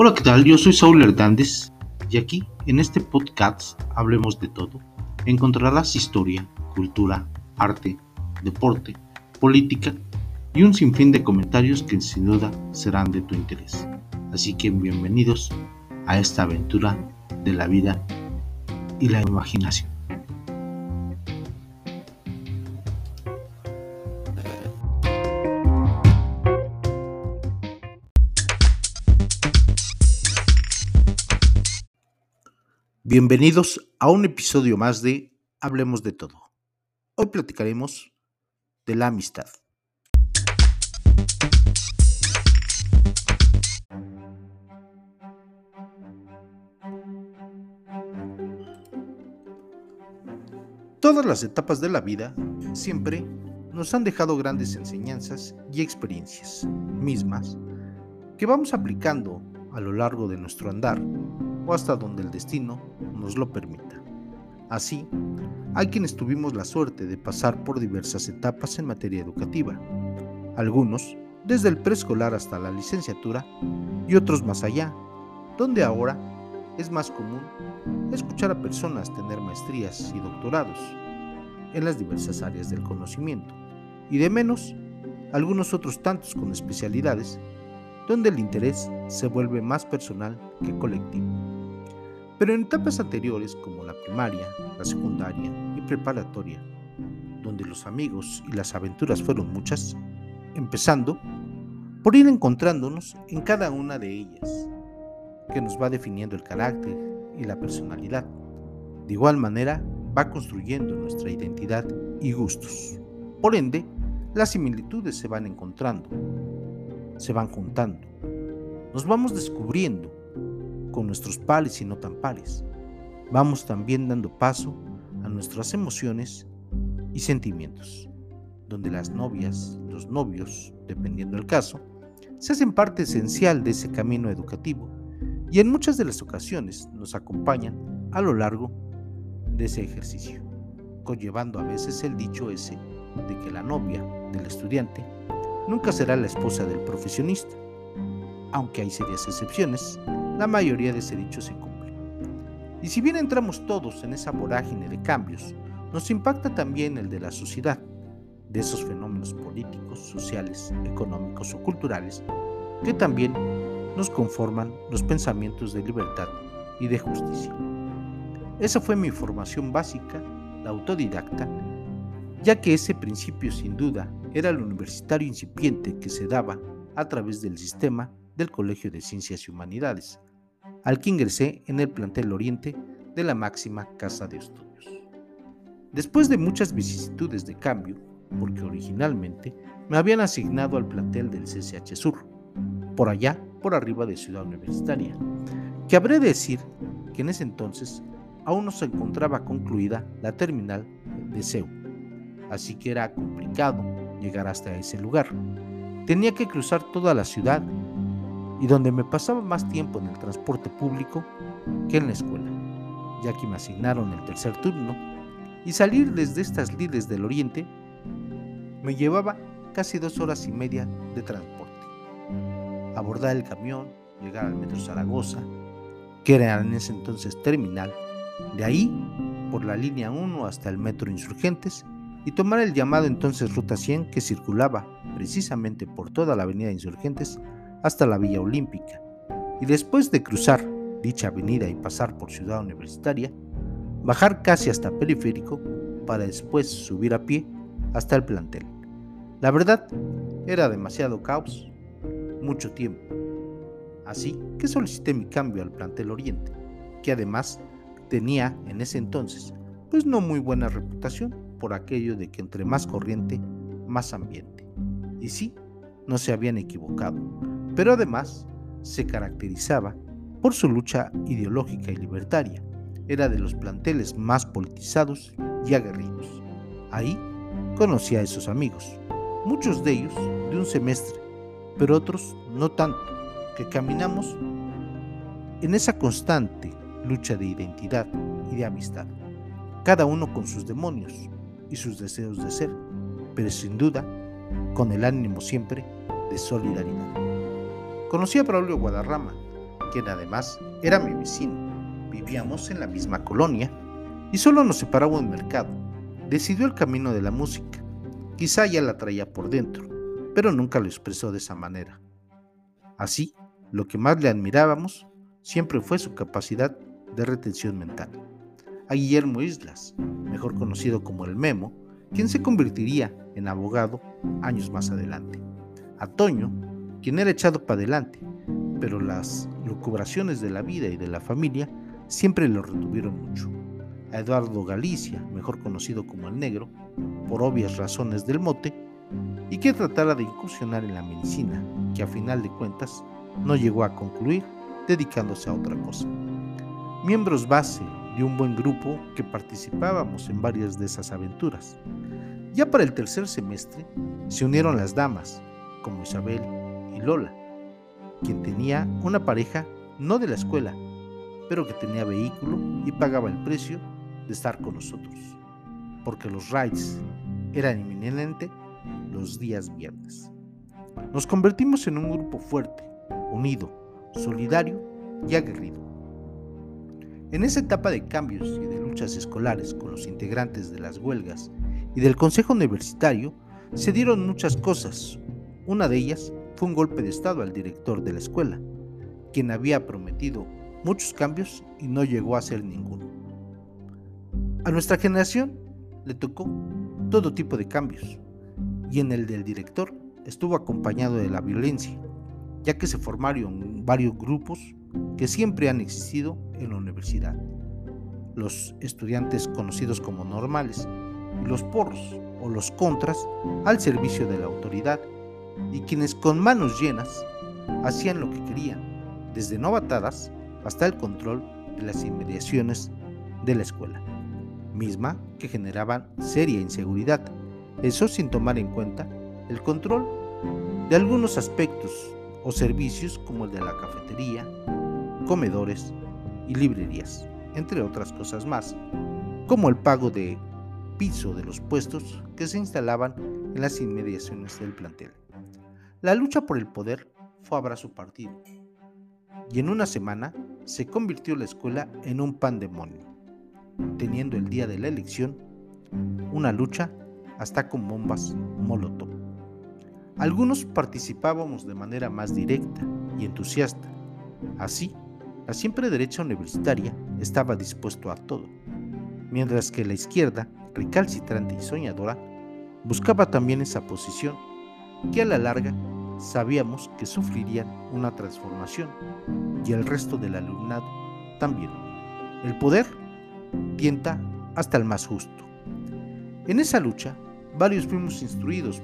Hola, ¿qué tal? Yo soy Saúl Hernández y aquí, en este podcast, hablemos de todo. Encontrarás historia, cultura, arte, deporte, política y un sinfín de comentarios que sin duda serán de tu interés. Así que bienvenidos a esta aventura de la vida y la imaginación. Bienvenidos a un episodio más de Hablemos de todo. Hoy platicaremos de la amistad. Todas las etapas de la vida siempre nos han dejado grandes enseñanzas y experiencias mismas que vamos aplicando a lo largo de nuestro andar o hasta donde el destino nos lo permita. Así, hay quienes tuvimos la suerte de pasar por diversas etapas en materia educativa, algunos desde el preescolar hasta la licenciatura y otros más allá, donde ahora es más común escuchar a personas tener maestrías y doctorados en las diversas áreas del conocimiento, y de menos algunos otros tantos con especialidades, donde el interés se vuelve más personal que colectivo. Pero en etapas anteriores como la primaria, la secundaria y preparatoria, donde los amigos y las aventuras fueron muchas, empezando por ir encontrándonos en cada una de ellas, que nos va definiendo el carácter y la personalidad. De igual manera, va construyendo nuestra identidad y gustos. Por ende, las similitudes se van encontrando, se van juntando. Nos vamos descubriendo nuestros pares y no tan pares. Vamos también dando paso a nuestras emociones y sentimientos, donde las novias, los novios, dependiendo del caso, se hacen parte esencial de ese camino educativo y en muchas de las ocasiones nos acompañan a lo largo de ese ejercicio, conllevando a veces el dicho ese de que la novia del estudiante nunca será la esposa del profesionista, aunque hay serias excepciones la mayoría de ese dicho se cumple. Y si bien entramos todos en esa vorágine de cambios, nos impacta también el de la sociedad, de esos fenómenos políticos, sociales, económicos o culturales que también nos conforman los pensamientos de libertad y de justicia. Esa fue mi formación básica, la autodidacta, ya que ese principio sin duda era el universitario incipiente que se daba a través del sistema del Colegio de Ciencias y Humanidades, al que ingresé en el plantel Oriente de la máxima casa de estudios. Después de muchas vicisitudes de cambio, porque originalmente me habían asignado al plantel del CCH Sur, por allá, por arriba de Ciudad Universitaria, que habré de decir que en ese entonces aún no se encontraba concluida la terminal de CEU, así que era complicado llegar hasta ese lugar. Tenía que cruzar toda la ciudad y donde me pasaba más tiempo en el transporte público que en la escuela, ya que me asignaron el tercer turno y salir desde estas lides del oriente me llevaba casi dos horas y media de transporte. Abordar el camión, llegar al metro Zaragoza, que era en ese entonces terminal, de ahí por la línea 1 hasta el metro Insurgentes y tomar el llamado entonces Ruta 100 que circulaba precisamente por toda la avenida Insurgentes hasta la Villa Olímpica y después de cruzar dicha avenida y pasar por Ciudad Universitaria, bajar casi hasta Periférico para después subir a pie hasta el plantel. La verdad, era demasiado caos, mucho tiempo. Así que solicité mi cambio al plantel Oriente, que además tenía en ese entonces pues no muy buena reputación por aquello de que entre más corriente, más ambiente. Y sí, no se habían equivocado pero además se caracterizaba por su lucha ideológica y libertaria. Era de los planteles más politizados y aguerridos. Ahí conocí a esos amigos, muchos de ellos de un semestre, pero otros no tanto, que caminamos en esa constante lucha de identidad y de amistad, cada uno con sus demonios y sus deseos de ser, pero sin duda con el ánimo siempre de solidaridad. Conocí a Braulio Guadarrama, quien además era mi vecino. Vivíamos en la misma colonia y solo nos separaba un mercado. Decidió el camino de la música. Quizá ya la traía por dentro, pero nunca lo expresó de esa manera. Así, lo que más le admirábamos siempre fue su capacidad de retención mental. A Guillermo Islas, mejor conocido como el Memo, quien se convertiría en abogado años más adelante. A Toño, quien era echado para adelante, pero las lucubraciones de la vida y de la familia siempre lo retuvieron mucho. A Eduardo Galicia, mejor conocido como el Negro, por obvias razones del mote, y que tratara de incursionar en la medicina, que a final de cuentas no llegó a concluir dedicándose a otra cosa. Miembros base de un buen grupo que participábamos en varias de esas aventuras. Ya para el tercer semestre se unieron las damas, como Isabel Lola, quien tenía una pareja no de la escuela, pero que tenía vehículo y pagaba el precio de estar con nosotros, porque los rides eran inminentes los días viernes. Nos convertimos en un grupo fuerte, unido, solidario y aguerrido. En esa etapa de cambios y de luchas escolares con los integrantes de las huelgas y del Consejo Universitario, se dieron muchas cosas. Una de ellas fue un golpe de Estado al director de la escuela, quien había prometido muchos cambios y no llegó a hacer ninguno. A nuestra generación le tocó todo tipo de cambios, y en el del director estuvo acompañado de la violencia, ya que se formaron varios grupos que siempre han existido en la universidad. Los estudiantes conocidos como normales y los porros o los contras al servicio de la autoridad y quienes con manos llenas hacían lo que querían, desde novatadas hasta el control de las inmediaciones de la escuela, misma que generaban seria inseguridad eso sin tomar en cuenta el control de algunos aspectos o servicios como el de la cafetería, comedores y librerías, entre otras cosas más, como el pago de piso de los puestos que se instalaban en las inmediaciones del plantel. La lucha por el poder fue a brazo partido y en una semana se convirtió la escuela en un pandemonio, teniendo el día de la elección una lucha hasta con bombas Molotov. Algunos participábamos de manera más directa y entusiasta. Así, la siempre derecha universitaria estaba dispuesto a todo, mientras que la izquierda, recalcitrante y soñadora, buscaba también esa posición que a la larga sabíamos que sufrirían una transformación y el resto del alumnado también. El poder tienta hasta el más justo. En esa lucha varios fuimos instruidos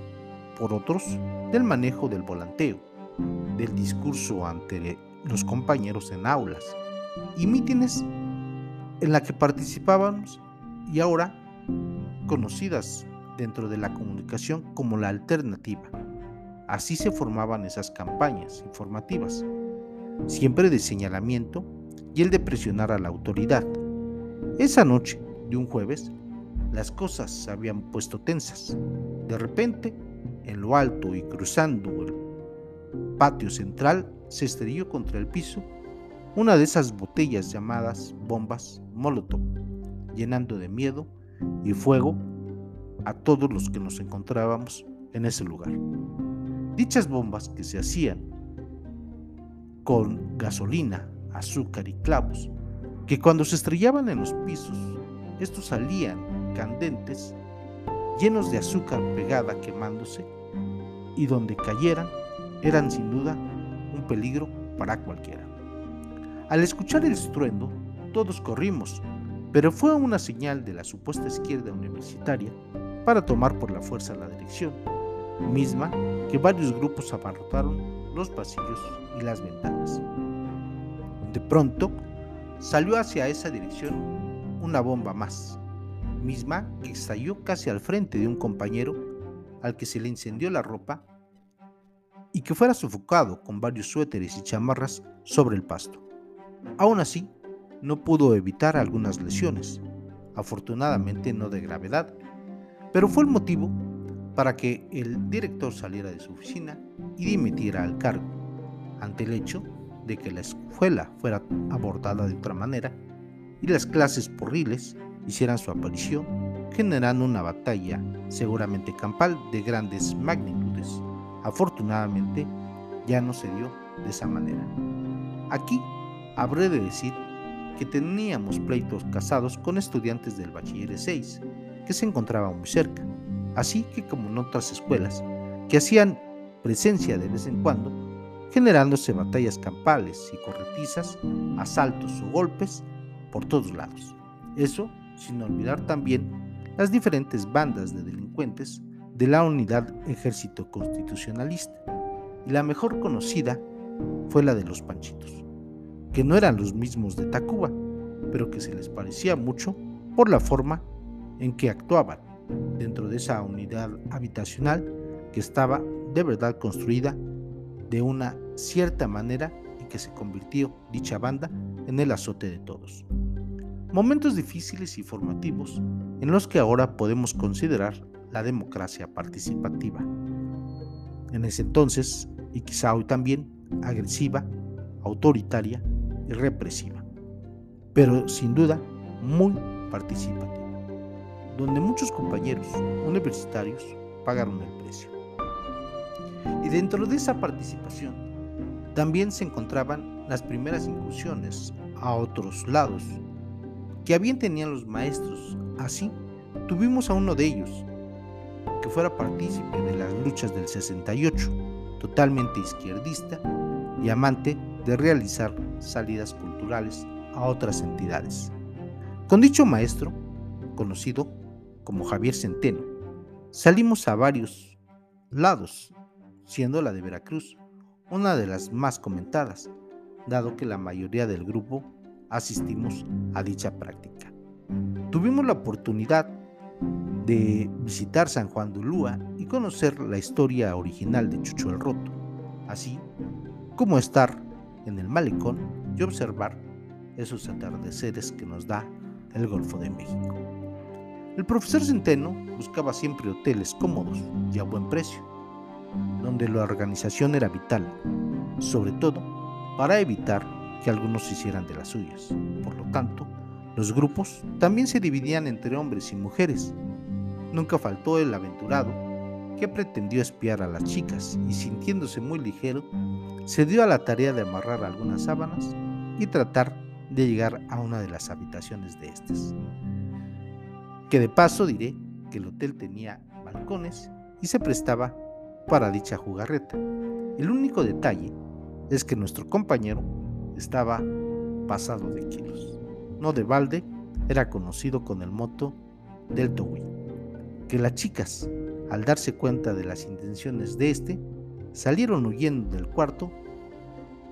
por otros del manejo del volanteo, del discurso ante los compañeros en aulas y mítines en la que participábamos y ahora conocidas dentro de la comunicación como la alternativa. Así se formaban esas campañas informativas, siempre de señalamiento y el de presionar a la autoridad. Esa noche de un jueves las cosas se habían puesto tensas. De repente, en lo alto y cruzando el patio central, se estrelló contra el piso una de esas botellas llamadas bombas Molotov, llenando de miedo y fuego a todos los que nos encontrábamos en ese lugar. Dichas bombas que se hacían con gasolina, azúcar y clavos, que cuando se estrellaban en los pisos, estos salían candentes, llenos de azúcar pegada quemándose, y donde cayeran eran sin duda un peligro para cualquiera. Al escuchar el estruendo, todos corrimos, pero fue una señal de la supuesta izquierda universitaria para tomar por la fuerza la dirección, misma que varios grupos abarrotaron los pasillos y las ventanas. De pronto, salió hacia esa dirección una bomba más, misma que estalló casi al frente de un compañero al que se le incendió la ropa y que fuera sofocado con varios suéteres y chamarras sobre el pasto. Aún así, no pudo evitar algunas lesiones, afortunadamente no de gravedad, pero fue el motivo para que el director saliera de su oficina y dimitiera al cargo, ante el hecho de que la escuela fuera abordada de otra manera y las clases porriles hicieran su aparición, generando una batalla seguramente campal de grandes magnitudes. Afortunadamente, ya no se dio de esa manera. Aquí habré de decir que teníamos pleitos casados con estudiantes del bachiller 6, que se encontraban muy cerca, así que como en otras escuelas, que hacían presencia de vez en cuando, generándose batallas campales y corretizas, asaltos o golpes por todos lados. Eso sin olvidar también las diferentes bandas de delincuentes de la unidad Ejército Constitucionalista, y la mejor conocida fue la de los Panchitos, que no eran los mismos de Tacuba, pero que se les parecía mucho por la forma en que actuaban dentro de esa unidad habitacional que estaba de verdad construida de una cierta manera y que se convirtió dicha banda en el azote de todos. Momentos difíciles y formativos en los que ahora podemos considerar la democracia participativa. En ese entonces, y quizá hoy también, agresiva, autoritaria y represiva, pero sin duda muy participativa donde muchos compañeros universitarios pagaron el precio. Y dentro de esa participación también se encontraban las primeras incursiones a otros lados que bien tenían los maestros. Así, tuvimos a uno de ellos que fuera partícipe de las luchas del 68, totalmente izquierdista y amante de realizar salidas culturales a otras entidades. Con dicho maestro, conocido como Javier Centeno. Salimos a varios lados, siendo la de Veracruz una de las más comentadas, dado que la mayoría del grupo asistimos a dicha práctica. Tuvimos la oportunidad de visitar San Juan de Ulúa y conocer la historia original de Chucho el Roto, así como estar en el malecón y observar esos atardeceres que nos da el Golfo de México. El profesor Centeno buscaba siempre hoteles cómodos y a buen precio, donde la organización era vital, sobre todo para evitar que algunos se hicieran de las suyas. Por lo tanto, los grupos también se dividían entre hombres y mujeres. Nunca faltó el aventurado que pretendió espiar a las chicas y sintiéndose muy ligero, se dio a la tarea de amarrar algunas sábanas y tratar de llegar a una de las habitaciones de estas. Que de paso diré que el hotel tenía balcones y se prestaba para dicha jugarreta. El único detalle es que nuestro compañero estaba pasado de kilos. No de balde, era conocido con el moto del Towin. Que las chicas, al darse cuenta de las intenciones de este, salieron huyendo del cuarto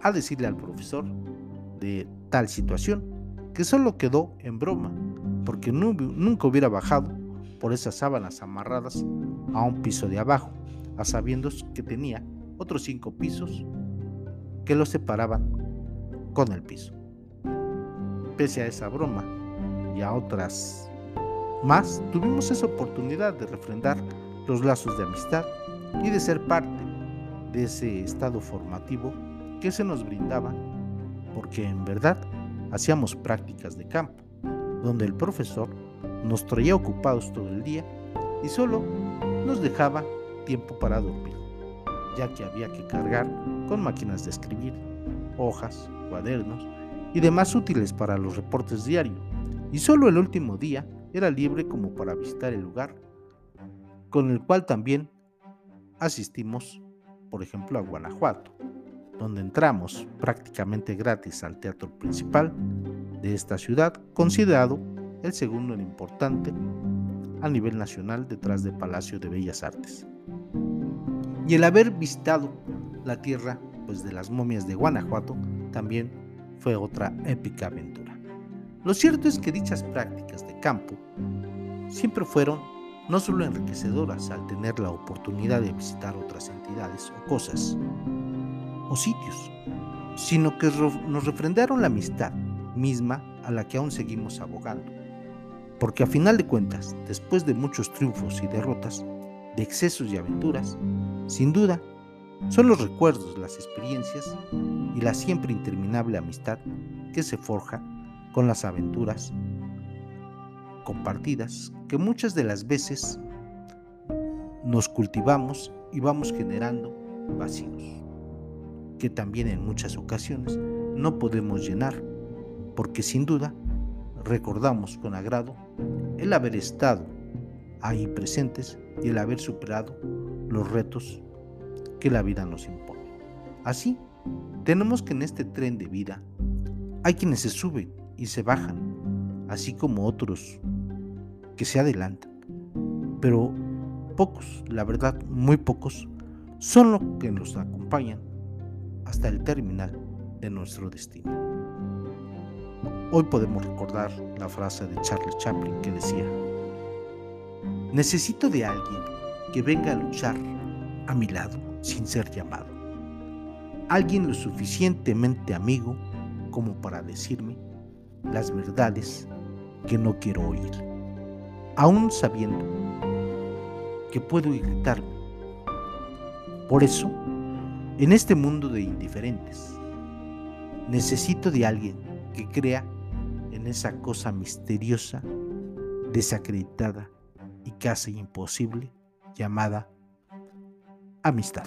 a decirle al profesor de tal situación, que solo quedó en broma porque nunca hubiera bajado por esas sábanas amarradas a un piso de abajo, a sabiendas que tenía otros cinco pisos que lo separaban con el piso. Pese a esa broma y a otras más, tuvimos esa oportunidad de refrendar los lazos de amistad y de ser parte de ese estado formativo que se nos brindaba, porque en verdad hacíamos prácticas de campo donde el profesor nos traía ocupados todo el día y solo nos dejaba tiempo para dormir, ya que había que cargar con máquinas de escribir, hojas, cuadernos y demás útiles para los reportes diarios, y solo el último día era libre como para visitar el lugar, con el cual también asistimos, por ejemplo, a Guanajuato, donde entramos prácticamente gratis al teatro principal de esta ciudad, considerado el segundo en importante a nivel nacional detrás del Palacio de Bellas Artes. Y el haber visitado la tierra pues, de las momias de Guanajuato también fue otra épica aventura. Lo cierto es que dichas prácticas de campo siempre fueron no solo enriquecedoras al tener la oportunidad de visitar otras entidades o cosas o sitios, sino que nos refrendaron la amistad misma a la que aún seguimos abogando. Porque a final de cuentas, después de muchos triunfos y derrotas, de excesos y aventuras, sin duda, son los recuerdos, las experiencias y la siempre interminable amistad que se forja con las aventuras compartidas que muchas de las veces nos cultivamos y vamos generando vacíos, que también en muchas ocasiones no podemos llenar, porque sin duda recordamos con agrado el haber estado ahí presentes y el haber superado los retos que la vida nos impone. Así, tenemos que en este tren de vida hay quienes se suben y se bajan, así como otros que se adelantan. Pero pocos, la verdad, muy pocos, son los que nos acompañan hasta el terminal de nuestro destino. Hoy podemos recordar la frase de Charles Chaplin que decía, necesito de alguien que venga a luchar a mi lado sin ser llamado. Alguien lo suficientemente amigo como para decirme las verdades que no quiero oír, aún sabiendo que puedo irritarme. Por eso, en este mundo de indiferentes, necesito de alguien que crea en esa cosa misteriosa, desacreditada y casi imposible llamada amistad.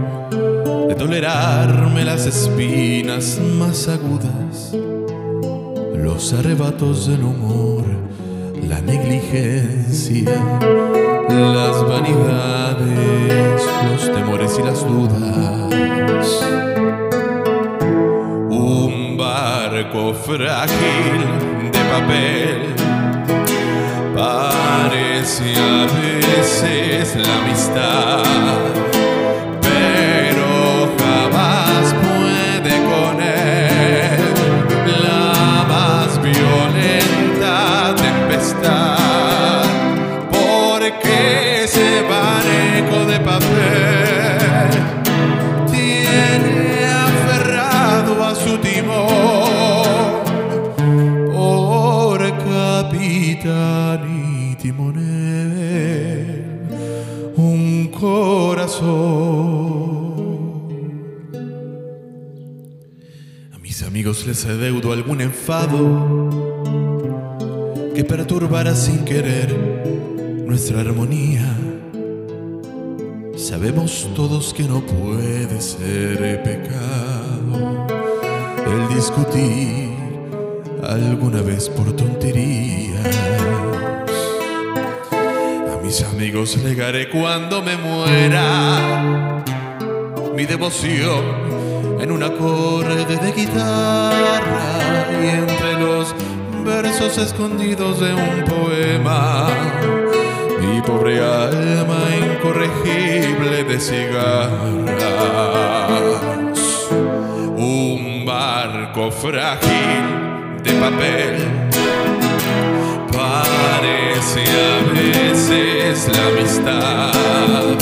tolerarme las espinas más agudas, los arrebatos del humor, la negligencia, las vanidades, los temores y las dudas. Un barco frágil de papel parece a veces la amistad les deudo algún enfado que perturbara sin querer nuestra armonía. Sabemos todos que no puede ser pecado el discutir alguna vez por tonterías. A mis amigos legaré cuando me muera mi devoción en un acorde de guitarra y entre los versos escondidos de un poema. Mi pobre alma incorregible de cigarras. Un barco frágil de papel parece a veces la amistad,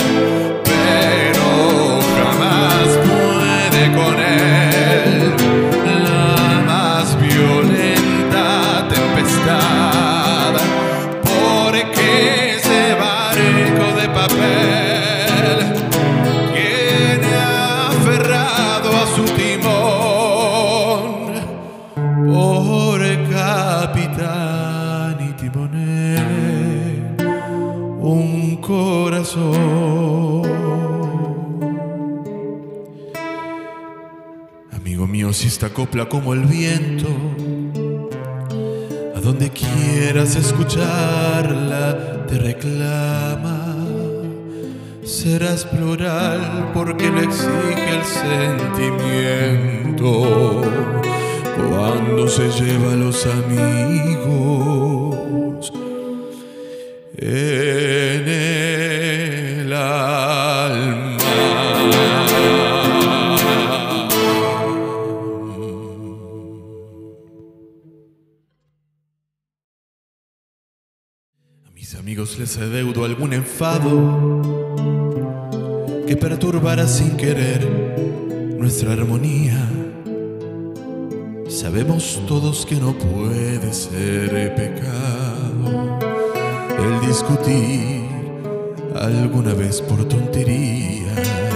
como el viento. A donde quieras escucharla, te reclama. Serás plural porque lo exige el sentimiento. Cuando se lleva a los amigos les adeudo algún enfado que perturbará sin querer nuestra armonía. Sabemos todos que no puede ser pecado el discutir alguna vez por tonterías